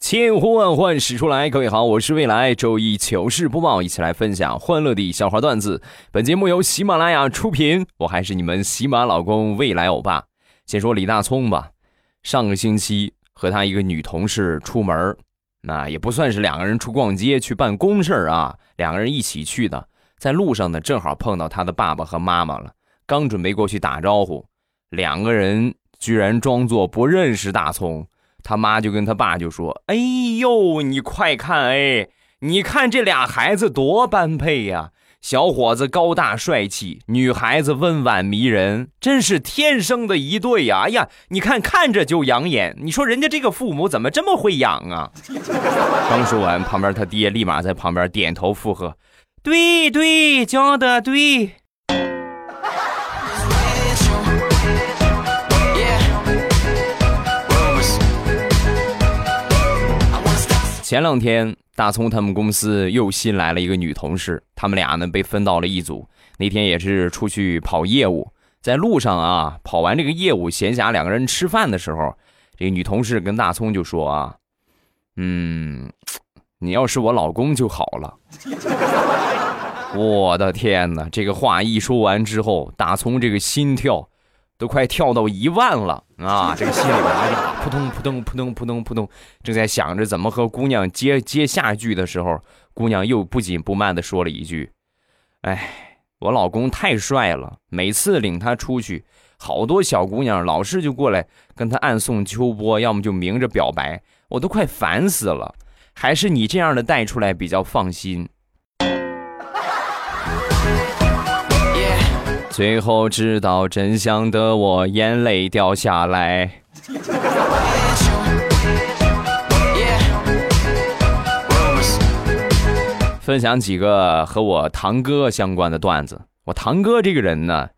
千呼万唤始出来，各位好，我是未来周一糗事播报，一起来分享欢乐的笑话段子。本节目由喜马拉雅出品，我还是你们喜马老公未来欧巴。先说李大聪吧，上个星期和他一个女同事出门，那也不算是两个人出逛街去办公事啊，两个人一起去的。在路上呢，正好碰到他的爸爸和妈妈了，刚准备过去打招呼，两个人居然装作不认识大葱。他妈就跟他爸就说：“哎呦，你快看哎，你看这俩孩子多般配呀！小伙子高大帅气，女孩子温婉迷人，真是天生的一对呀！哎呀，你看看着就养眼。你说人家这个父母怎么这么会养啊？”刚说完，旁边他爹立马在旁边点头附和：“对对，教的对。”前两天，大葱他们公司又新来了一个女同事，他们俩呢被分到了一组。那天也是出去跑业务，在路上啊，跑完这个业务，闲暇两个人吃饭的时候，这个女同事跟大葱就说啊，嗯，你要是我老公就好了。我的天哪！这个话一说完之后，大葱这个心跳都快跳到一万了啊！这个心里边哎呀，扑通扑通扑通扑通扑通，正在想着怎么和姑娘接接下句的时候，姑娘又不紧不慢的说了一句：“哎，我老公太帅了，每次领他出去，好多小姑娘老是就过来跟他暗送秋波，要么就明着表白，我都快烦死了。还是你这样的带出来比较放心。”最后知道真相的我，眼泪掉下来。分享几个和我堂哥相关的段子。我堂哥这个人呢，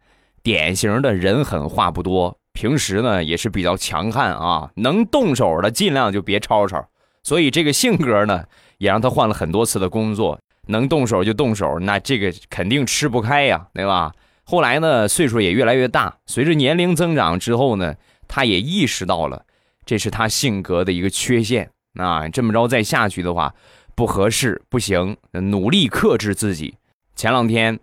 典型的人狠话不多，平时呢也是比较强悍啊，能动手的尽量就别吵吵。所以这个性格呢，也让他换了很多次的工作，能动手就动手，那这个肯定吃不开呀，对吧？后来呢，岁数也越来越大，随着年龄增长之后呢，他也意识到了这是他性格的一个缺陷啊。这么着再下去的话，不合适，不行，努力克制自己。前两天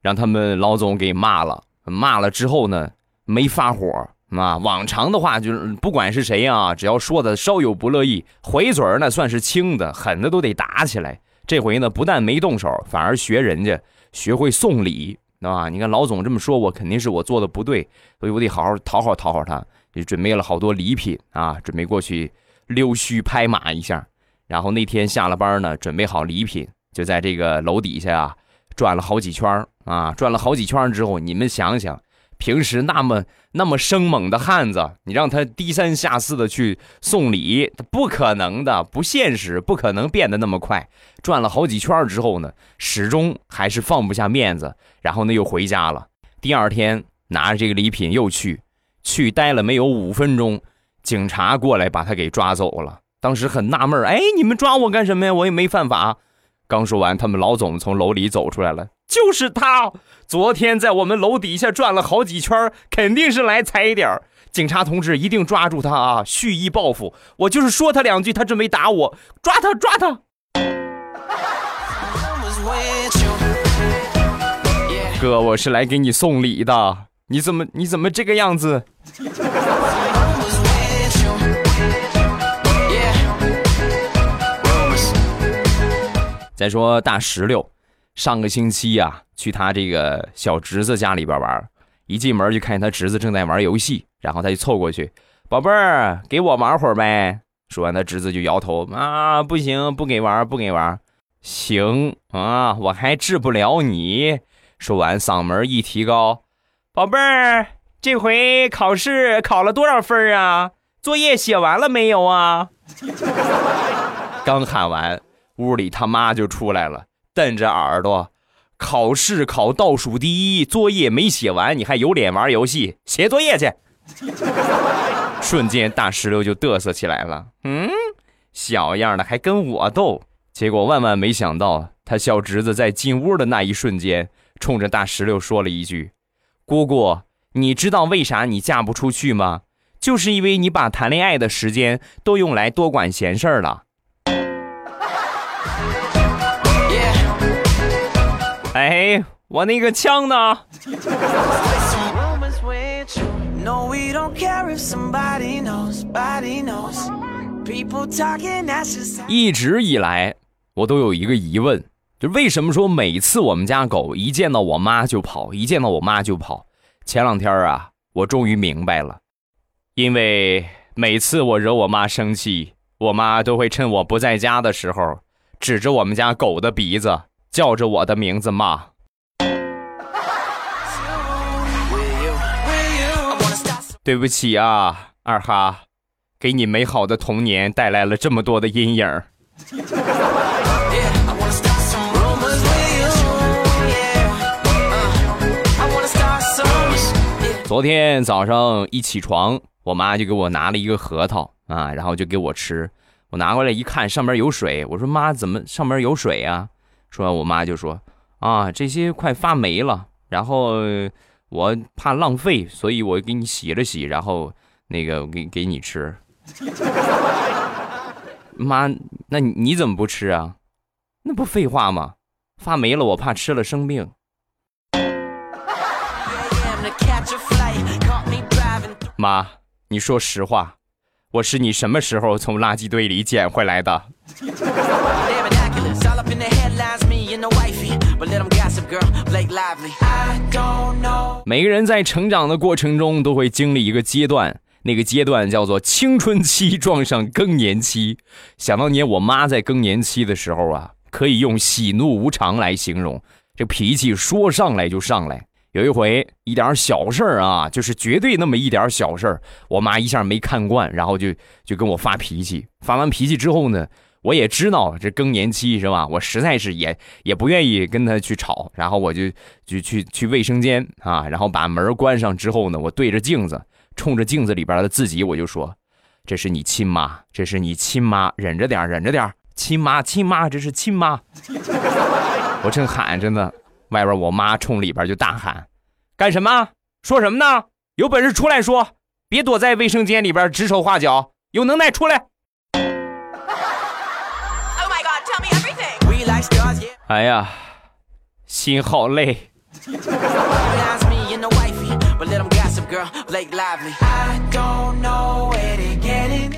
让他们老总给骂了，骂了之后呢，没发火啊。往常的话，就是不管是谁啊，只要说的稍有不乐意，回嘴儿那算是轻的，狠的都得打起来。这回呢，不但没动手，反而学人家，学会送礼啊！你看老总这么说我，肯定是我做的不对，所以我得好好讨好讨好他，就准备了好多礼品啊，准备过去溜须拍马一下。然后那天下了班呢，准备好礼品，就在这个楼底下啊转了好几圈啊，转了好几圈之后，你们想想，平时那么那么生猛的汉子，你让他低三下四的去送礼，他不可能的，不现实，不可能变得那么快。转了好几圈之后呢，始终还是放不下面子，然后呢又回家了。第二天拿着这个礼品又去，去待了没有五分钟，警察过来把他给抓走了。当时很纳闷，哎，你们抓我干什么呀？我也没犯法。刚说完，他们老总从楼里走出来了，就是他，昨天在我们楼底下转了好几圈，肯定是来踩点儿。警察同志一定抓住他啊，蓄意报复。我就是说他两句，他准备打我，抓他，抓他。哥，我是来给你送礼的，你怎么你怎么这个样子？再说大石榴，上个星期呀、去他这个小侄子家里边玩，一进门就看见他侄子正在玩游戏，然后他就凑过去，宝贝儿，给我玩会儿呗。说完，他侄子就摇头啊，不行，不给玩，不给玩。行啊，我还治不了你。说完，嗓门一提高，宝贝儿，这回考试考了多少分啊？作业写完了没有啊？刚喊完，屋里他妈就出来了，瞪着耳朵，考试考倒数第一，作业没写完，你还有脸玩游戏？写作业去！瞬间，大石榴就嘚瑟起来了。嗯，小样的，还跟我斗。结果万万没想到，他小侄子在进屋的那一瞬间，冲着大石榴说了一句：“姑姑，你知道为啥你嫁不出去吗？就是因为你把谈恋爱的时间都用来多管闲事了。”哎，我那个枪呢？一直以来，我都有一个疑问，就为什么说每次我们家狗一见到我妈就跑，一见到我妈就跑？前两天啊，我终于明白了，因为每次我惹我妈生气，我妈都会趁我不在家的时候，指着我们家狗的鼻子，叫着我的名字骂。对不起啊二哈给你美好的童年带来了这么多的阴影昨天早上一起床我妈就给我拿了一个核桃啊然后就给我吃。我拿过来一看上面有水。我说妈怎么上面有水呀说完我妈就说啊，这些快发霉了，然后我怕浪费，所以我给你洗了洗，然后那个给给你吃。妈，那你你怎么不吃啊？那不废话吗？发霉了，我怕吃了生病。妈，你说实话，我是你什么时候从垃圾堆里捡回来的？每个人在成长的过程中都会经历一个阶段，那个阶段叫做青春期撞上更年期。想当年我妈在更年期的时候啊，可以用喜怒无常来形容，这脾气说上来就上来。有一回，一点小事儿啊，就是绝对那么一点小事儿，我妈一下没看惯，然后就就跟我发脾气。发完脾气之后呢，我也知道这更年期是吧？我实在是也也不愿意跟他去吵，然后我就就去去卫生间啊，然后把门关上之后呢，我对着镜子，冲着镜子里边的自己，我就说：“这是你亲妈，这是你亲妈，忍着点，忍着点，亲妈，亲妈，这是亲妈。”我正喊着呢，外边我妈冲里边就大喊：“干什么？说什么呢？有本事出来说，别躲在卫生间里边指手画脚，有能耐出来！”哎呀，心好累。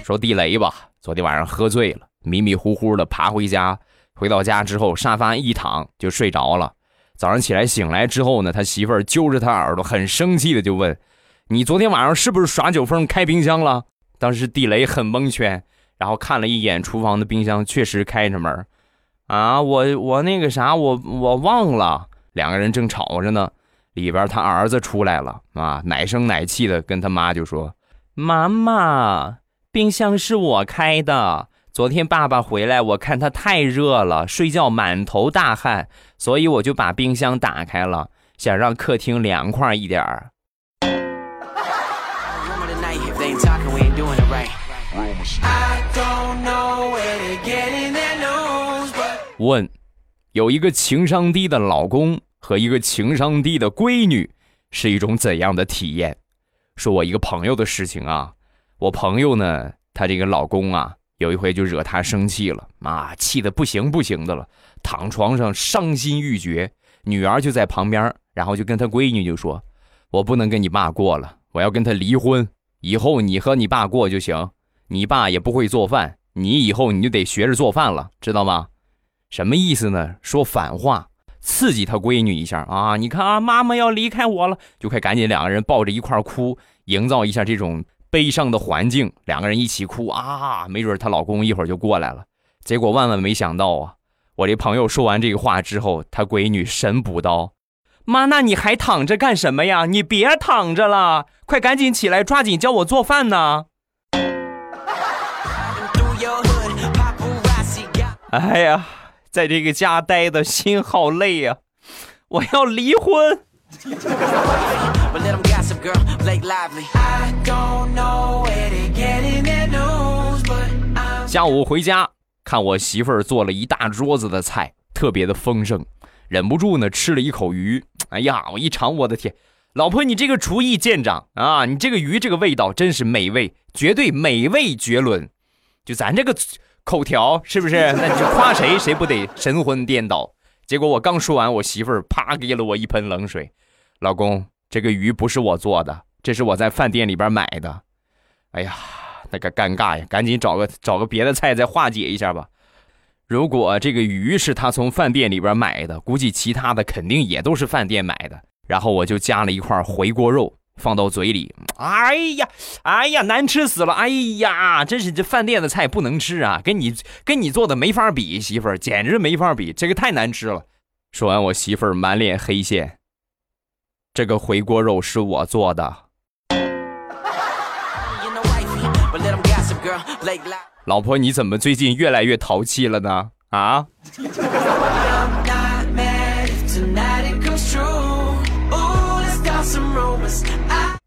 说地雷吧，昨天晚上喝醉了，迷迷糊糊的爬回家。回到家之后，沙发一躺就睡着了。早上起来醒来之后呢，他媳妇揪着他耳朵，很生气的就问：“你昨天晚上是不是耍酒疯开冰箱了？”当时地雷很蒙圈，然后看了一眼厨房的冰箱，确实开着门。啊，我我那个啥，我我忘了。两个人正吵着呢，里边他儿子出来了啊，奶声奶气的跟他妈就说：“妈妈，冰箱是我开的。昨天爸爸回来，我看他太热了，睡觉满头大汗，所以我就把冰箱打开了，想让客厅凉快一点儿。问：有一个情商低的老公和一个情商低的闺女是一种怎样的体验？说我一个朋友的事情啊，我朋友呢，她这个老公啊，有一回就惹她生气了，啊，气得不行不行的了，躺床上伤心欲绝。女儿就在旁边，然后就跟他闺女就说：“我不能跟你爸过了，我要跟他离婚，以后你和你爸过就行。你爸也不会做饭，你以后你就得学着做饭了，知道吗？”什么意思呢？说反话，刺激他闺女一下啊！你看啊，妈妈要离开我了，就快赶紧两个人抱着一块哭，营造一下这种悲伤的环境，两个人一起哭啊！没准她老公一会儿就过来了。结果万万没想到啊！我这朋友说完这个话之后，他闺女神补刀：“妈，那你还躺着干什么呀？你别躺着了，快赶紧起来，抓紧教我做饭呢！”哎呀，在这个家待的心好累呀、我要离婚。下午回家，看我媳妇儿做了一大桌子的菜，特别的丰盛，忍不住呢吃了一口鱼。哎呀，我一尝，我的天，老婆你这个厨艺见长啊！你这个鱼这个味道真是美味，绝对美味绝伦。就咱这个口条是不是？那你就夸谁谁不得神魂颠倒？结果我刚说完，我媳妇儿啪给了我一盆冷水。老公，这个鱼不是我做的，这是我在饭店里边买的。哎呀，那个尴尬呀，赶紧找个找个别的菜再化解一下吧。如果这个鱼是他从饭店里边买的，估计其他的肯定也都是饭店买的。然后我就加了一块回锅肉放到嘴里，哎呀，哎呀，难吃死了！哎呀，真是这饭店的菜不能吃啊，跟你跟你做的没法比，媳妇儿简直没法比，这个太难吃了。说完，我媳妇儿满脸黑线。这个回锅肉是我做的，老婆，你怎么最近越来越淘气了呢？啊？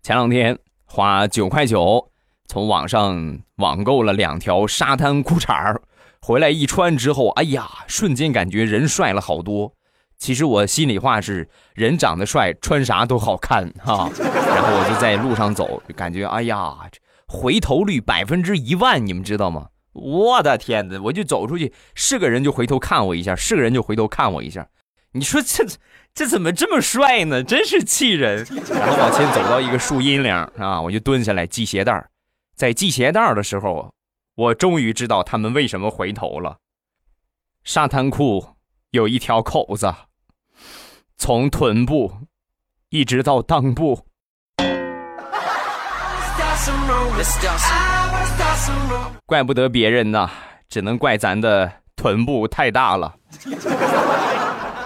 前两天花九块九从网上网购了两条沙滩裤衩儿，回来一穿之后，哎呀，瞬间感觉人帅了好多。其实我心里话是，人长得帅，穿啥都好看哈。然后我就在路上走，感觉哎呀，回头率百分之一万，你们知道吗？我的天哪！我就走出去，是个人就回头看我一下，是个人就回头看我一下。你说这这怎么这么帅呢？真是气人！然后往前走到一个树荫凉啊，我就蹲下来系鞋带在系鞋带的时候，我终于知道他们为什么回头了。沙滩裤有一条口子，从臀部一直到裆部。怪不得别人呢，只能怪咱的臀部太大了。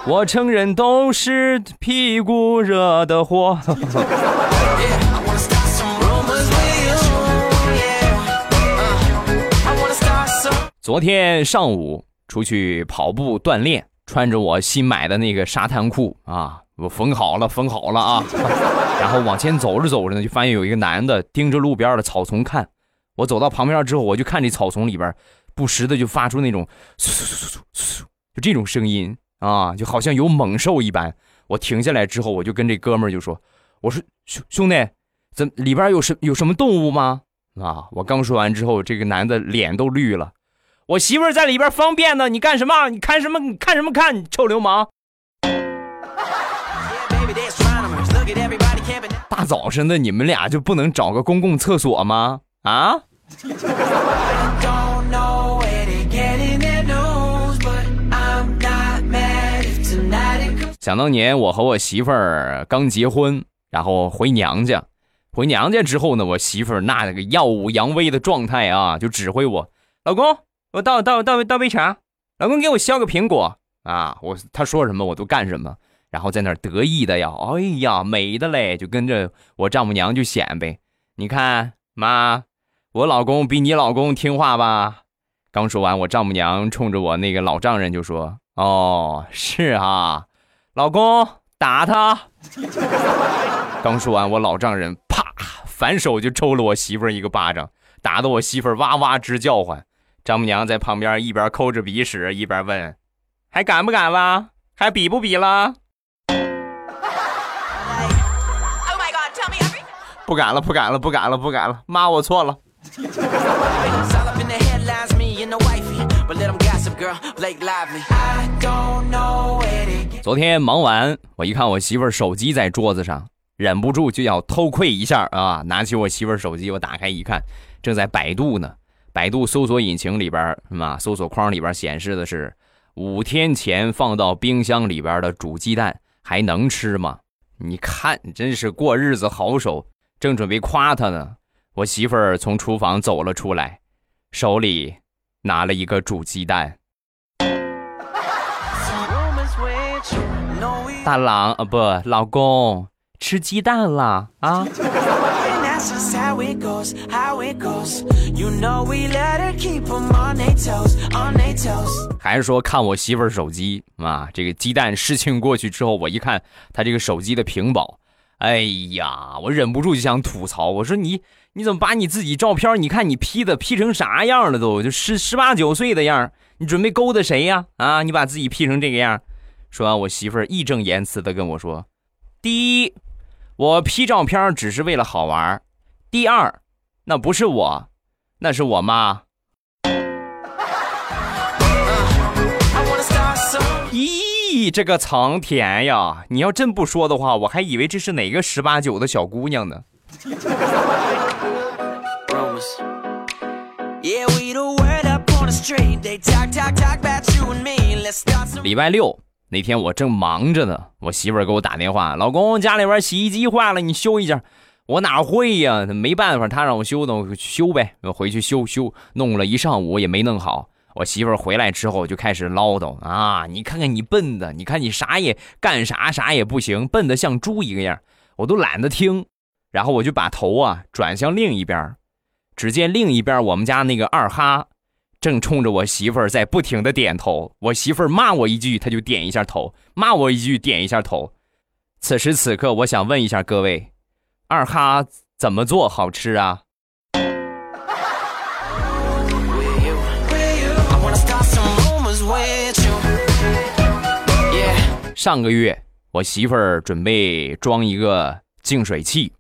我承认都是屁股惹的祸。昨天上午出去跑步锻炼，穿着我新买的那个沙滩裤啊，我缝好了，缝好了啊。然后往前走着走着呢，就发现有一个男的盯着路边的草丛看。我走到旁边之后，我就看这草丛里边，不时的就发出那种，就这种声音啊，就好像有猛兽一般。我停下来之后，我就跟这哥们儿就说：“我说兄兄弟，怎里边有什有什么动物吗？”啊！我刚说完之后，这个男的脸都绿了。我媳妇在里边方便呢，你干什么？你看什么？你看什么看？你臭流氓！大早晨的，你们俩就不能找个公共厕所吗？啊？想当年我和我媳妇儿刚结婚，然后回娘家，回娘家之后呢，我媳妇儿那个耀武扬威的状态啊，就指挥我，老公，我倒倒倒倒杯茶，老公给我削个苹果。啊，我他说什么我都干什么，然后在那儿得意的呀，哎呀，美的嘞，就跟着我丈母娘就显摆，你看妈，我老公比你老公听话吧？刚说完，我丈母娘冲着我那个老丈人就说：“哦，是啊，老公打他。”刚说完，我老丈人啪反手就抽了我媳妇儿一个巴掌，打得我媳妇儿哇哇直叫唤。丈母娘在旁边一边抠着鼻屎，一边问：“还敢不敢了？还比不比了？” Oh my god, tell me everything. 不敢了，不敢了，不敢了，不敢了，妈，我错了。昨天忙完，我一看我媳妇儿手机在桌子上，忍不住就要偷窥一下啊！拿起我媳妇儿手机，我打开一看，正在百度呢。百度搜索引擎里边，是吧？搜索框里边显示的是五天前放到冰箱里边的煮鸡蛋还能吃吗？你看，真是过日子好手。正准备夸他呢，我媳妇儿从厨房走了出来，手里拿了一个煮鸡蛋。大郎啊，不，老公吃鸡蛋了啊.还是说看我媳妇儿手机啊？这个鸡蛋事情过去之后，我一看她这个手机的屏保，哎呀，我忍不住就想吐槽。我说你你怎么把你自己照片，你看你 P 的 P 成啥样了都？就十十八九岁的样儿你准备勾搭谁呀？啊，你把自己 P 成这个样儿说完我媳妇义正言辞的跟我说第一我 p 照片只是为了好玩第二那不是我那是我妈。咦这个藏田呀！你要真不说的话我还以为这是哪个十八九的小姑娘呢。礼拜六那天我正忙着呢，我媳妇儿给我打电话，老公家里边洗衣机坏了，你修一下。我哪会呀？没办法，她让我修的，我修呗。我回去修修，弄了一上午也没弄好。我媳妇儿回来之后就开始唠叨啊，你看看你笨的，你看你啥也干啥啥也不行，笨的像猪一个样，我都懒得听。然后我就把头啊转向另一边，只见另一边我们家那个二哈正冲着我媳妇儿在不停的点头。我媳妇儿骂我一句，他就点一下头；骂我一句，点一下头。此时此刻，我想问一下各位，二哈怎么做好吃啊？上个月我媳妇儿准备装一个净水器，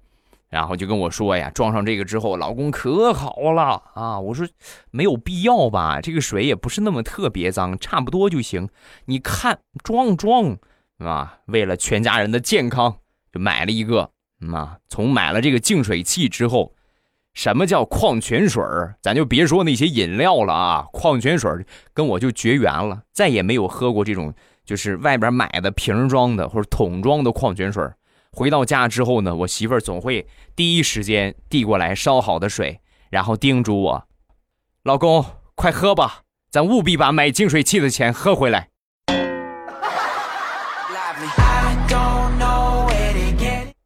然后就跟我说呀，装上这个之后，老公可好了啊！我说没有必要吧，这个水也不是那么特别脏，差不多就行。你看装装啊，为了全家人的健康，就买了一个。啊，从买了这个净水器之后，什么叫矿泉水？咱就别说那些饮料了啊，矿泉水跟我就绝缘了，再也没有喝过这种就是外边买的瓶装的或者桶装的矿泉水。回到家之后呢，我媳妇儿总会第一时间递过来烧好的水，然后叮嘱我：“老公，快喝吧，咱务必把买净水器的钱喝回来。”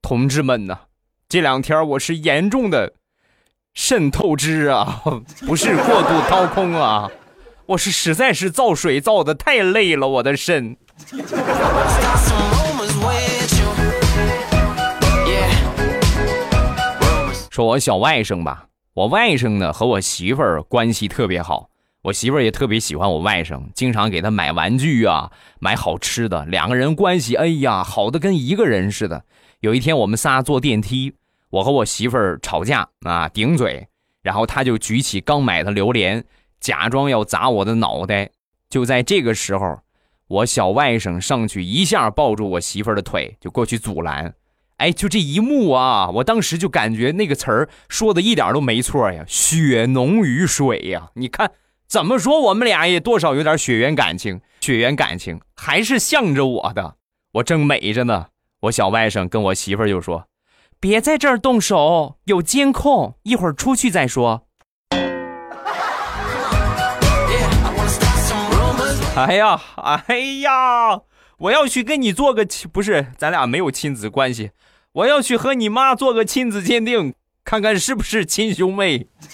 同志们呐，这两天我是严重的肾透支啊，不是过度掏空啊，我是实在是造水造的太累了，我的肾。说我小外甥吧，我外甥呢和我媳妇儿关系特别好，我媳妇儿也特别喜欢我外甥，经常给他买玩具啊，买好吃的，两个人关系哎呀好的跟一个人似的。有一天我们仨坐电梯，我和我媳妇儿吵架啊顶嘴，然后他就举起刚买的榴莲，假装要砸我的脑袋。就在这个时候，我小外甥上去一下抱住我媳妇儿的腿，就过去阻拦。哎，就这一幕啊，我当时就感觉那个词儿说的一点都没错呀，血浓于水呀。你看怎么说，我们俩也多少有点血缘感情，血缘感情还是向着我的。我正美着呢，我小外甥跟我媳妇儿就说：“别在这儿动手，有监控，一会儿出去再说。”哎呀，哎呀，我要去跟你做个亲，不是，咱俩没有亲子关系，我要去和你妈做个亲子鉴定，看看是不是亲兄妹。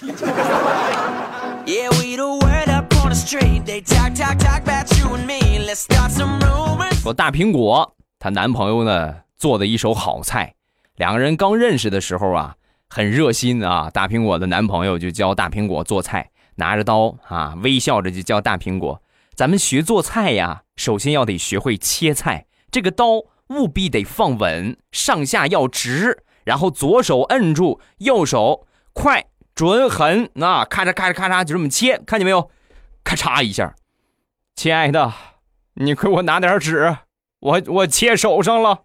说大苹果她男朋友呢做的一手好菜，两个人刚认识的时候啊，很热心啊。大苹果的男朋友就教大苹果做菜，拿着刀啊，微笑着就教大苹果：“咱们学做菜呀，首先要得学会切菜，这个刀务必得放稳，上下要直，然后左手摁住，右手快准狠，啊，咔嚓咔嚓咔嚓就这么切，看见没有？咔嚓一下，亲爱的，你给我拿点纸。我我切手上了。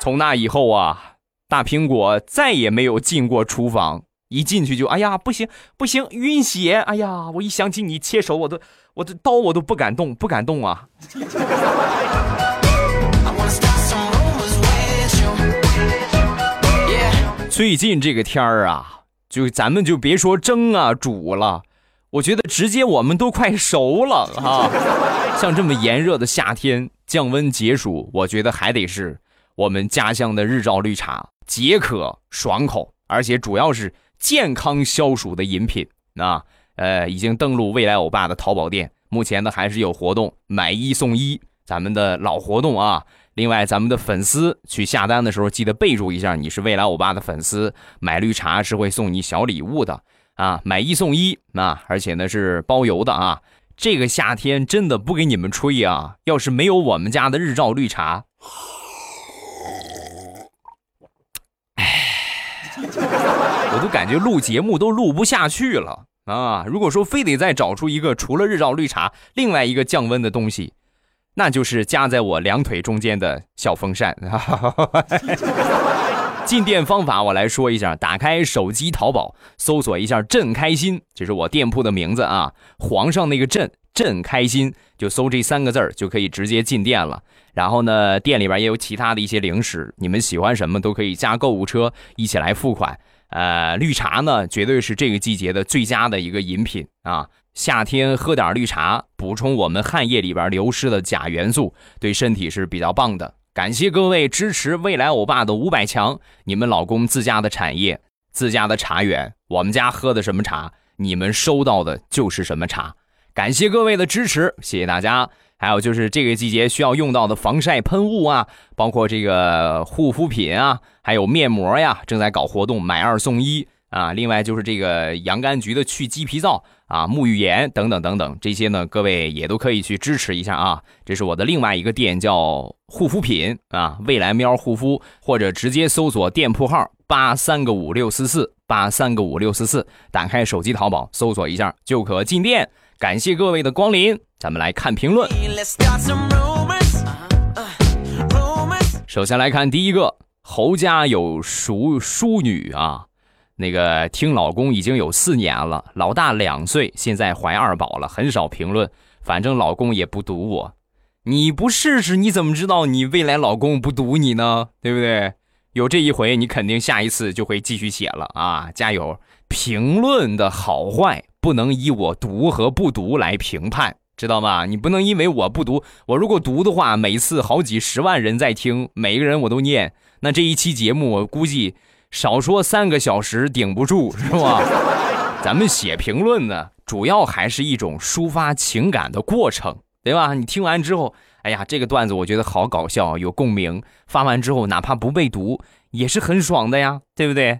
从那以后啊，大苹果再也没有进过厨房，一进去就哎呀不行不行晕血，哎呀我一想起你切手，我都我的刀我都不敢动不敢动啊。最近这个天儿啊，就咱们就别说蒸啊煮了，我觉得直接我们都快熟了啊。像这么炎热的夏天，降温解暑，我觉得还得是我们家乡的日照绿茶，解渴爽口，而且主要是健康消暑的饮品啊。呃，已经登录未来欧巴的淘宝店，目前呢还是有活动，买一送一，咱们的老活动啊。另外，咱们的粉丝去下单的时候，记得备注一下你是未来欧巴的粉丝，买绿茶是会送你小礼物的啊，买一送一啊，而且呢是包邮的啊。这个夏天真的不给你们吹啊，要是没有我们家的日照绿茶，我都感觉录节目都录不下去了啊！如果说非得再找出一个除了日照绿茶另外一个降温的东西，那就是夹在我两腿中间的小风扇。进店方法我来说一下：打开手机淘宝，搜索一下“朕开心”，这是我店铺的名字啊。皇上那个“朕”，朕开心，就搜这三个字儿就可以直接进店了。然后呢，店里边也有其他的一些零食，你们喜欢什么都可以加购物车一起来付款。呃，绿茶呢，绝对是这个季节的最佳的一个饮品啊。夏天喝点绿茶，补充我们汗液里边流失的钾元素，对身体是比较棒的。感谢各位支持未来欧巴的五百强，你们老公自家的产业，自家的茶园，我们家喝的什么茶，你们收到的就是什么茶。感谢各位的支持，谢谢大家。还有就是这个季节需要用到的防晒喷雾啊，包括这个护肤品啊，还有面膜呀，正在搞活动，买二送一啊。另外就是这个洋甘菊的去鸡皮皂啊，沐浴盐等等等等，这些呢各位也都可以去支持一下啊。这是我的另外一个店叫护肤品啊，未来喵护肤，或者直接搜索店铺号八三个五六四四八三个五六四四，打开手机淘宝搜索一下就可进店。感谢各位的光临，咱们来看评论。Uh. 首先来看第一个，侯家有淑淑女啊，那个听老公已经有四年了，老大两岁，现在怀二宝了，很少评论，反正老公也不堵我。你不试试，你怎么知道你未来老公不堵你呢？对不对？有这一回，你肯定下一次就会继续写了啊！加油！评论的好坏不能以我读和不读来评判，知道吗？你不能因为我不读，我如果读的话，每次好几十万人在听，每个人我都念，那这一期节目我估计少说三个小时顶不住，是吧？咱们写评论呢，主要还是一种抒发情感的过程，对吧？你听完之后，哎呀，这个段子我觉得好搞笑，有共鸣。发完之后，哪怕不被读，也是很爽的呀，对不对？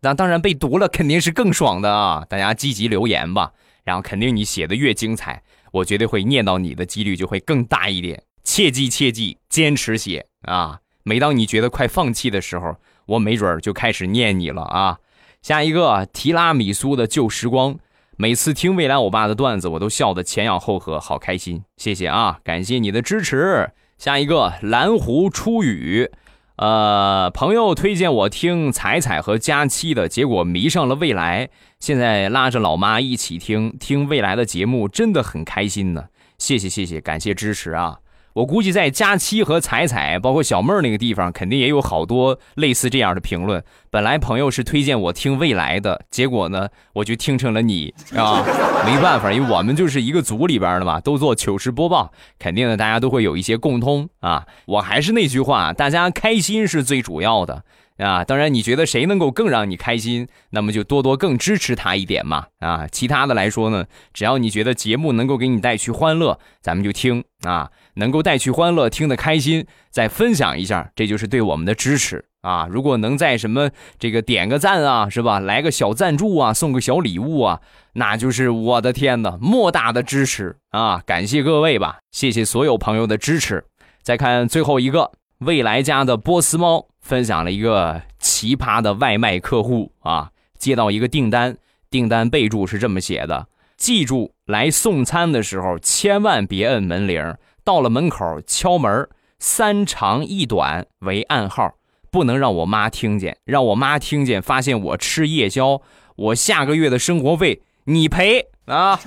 那当然被读了，肯定是更爽的啊！大家积极留言吧，然后肯定你写的越精彩，我绝对会念到你的几率就会更大一点。切记切记，坚持写啊！每当你觉得快放弃的时候，我没准儿就开始念你了啊！下一个提拉米苏的旧时光，每次听未来欧巴的段子，我都笑得前仰后合，好开心！谢谢啊，感谢你的支持。下一个蓝湖初雨，呃，朋友推荐我听彩彩和佳期的，结果迷上了未来，现在拉着老妈一起听听未来的节目，真的很开心呢。谢谢谢谢，感谢支持啊！我估计在佳期和彩彩，包括小妹儿那个地方，肯定也有好多类似这样的评论。本来朋友是推荐我听未来的，结果呢，我就听成了你啊，没办法，因为我们就是一个组里边的嘛，都做糗事播报，肯定的，大家都会有一些共通啊。我还是那句话，大家开心是最主要的啊。当然，你觉得谁能够更让你开心，那么就多多更支持他一点嘛啊。其他的来说呢，只要你觉得节目能够给你带去欢乐，咱们就听啊。能够带去欢乐，听得开心，再分享一下，这就是对我们的支持啊！如果能在什么这个点个赞啊，是吧？来个小赞助啊，送个小礼物啊，那就是我的天呐，莫大的支持啊！感谢各位吧，谢谢所有朋友的支持。再看最后一个，未来家的波斯猫分享了一个奇葩的外卖客户啊，接到一个订单，订单备注是这么写的：记住来送餐的时候千万别摁门铃。到了门口敲门，三长一短为暗号，不能让我妈听见。让我妈听见，发现我吃夜宵，我下个月的生活费你赔啊！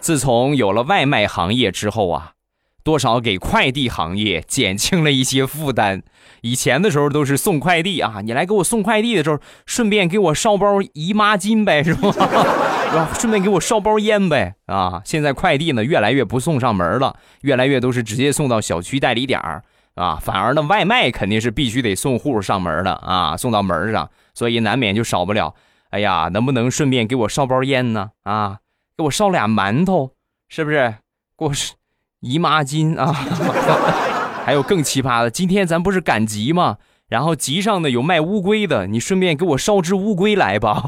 自从有了外卖行业之后啊，多少给快递行业减轻了一些负担。以前的时候都是送快递啊，你来给我送快递的时候，顺便给我捎包姨妈巾呗，是吧？是吧？顺便给我捎包烟呗啊！现在快递呢越来越不送上门了，越来越都是直接送到小区代理点儿啊，反而呢，外卖肯定是必须得送户上门的啊，送到门上，所以难免就少不了。哎呀，能不能顺便给我捎包烟呢？啊，给我捎俩馒头，是不是？给我姨妈巾啊！还有更奇葩的，今天咱不是赶集吗？然后集上呢有卖乌龟的，你顺便给我烧只乌龟来吧。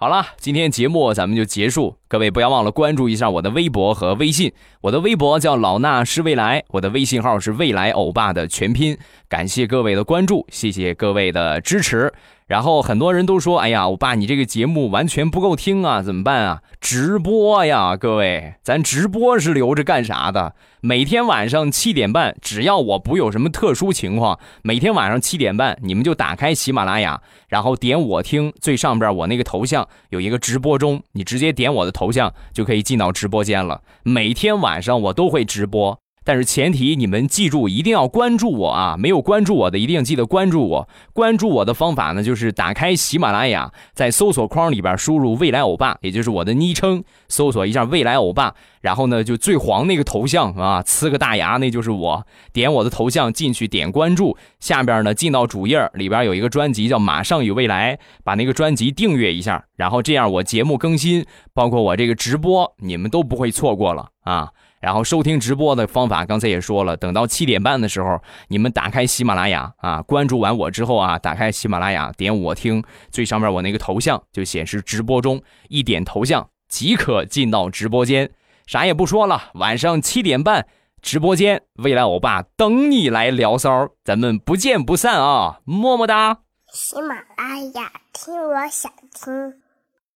好了，今天节目咱们就结束，各位不要忘了关注一下我的微博和微信。我的微博叫老衲是未来，我的微信号是未来欧巴的全拼。感谢各位的关注，谢谢各位的支持。然后很多人都说：“哎呀，我爸，你这个节目完全不够听啊，怎么办啊？直播呀，各位，咱直播是留着干啥的？每天晚上七点半，只要我不有什么特殊情况，每天晚上七点半，你们就打开喜马拉雅，然后点我听，最上边我那个头像有一个直播中，你直接点我的头像就可以进到直播间了。每天晚上我都会直播。”但是前提你们记住，一定要关注我啊！没有关注我的，一定记得关注我。关注我的方法呢，就是打开喜马拉雅，在搜索框里边输入“未来欧巴”，也就是我的昵称，搜索一下“未来欧巴”，然后呢，就最黄那个头像啊，呲个大牙，那就是我。点我的头像进去，点关注，下边呢进到主页里边有一个专辑叫《马上与未来》，把那个专辑订阅一下，然后这样我节目更新，包括我这个直播，你们都不会错过了啊。然后收听直播的方法，刚才也说了，等到七点半的时候，你们打开喜马拉雅啊，关注完我之后啊，打开喜马拉雅，点我听，最上面我那个头像就显示直播中，一点头像即可进到直播间。啥也不说了，晚上七点半直播间，未来欧巴等你来聊骚，咱们不见不散啊，么么哒。喜马拉雅听我想听。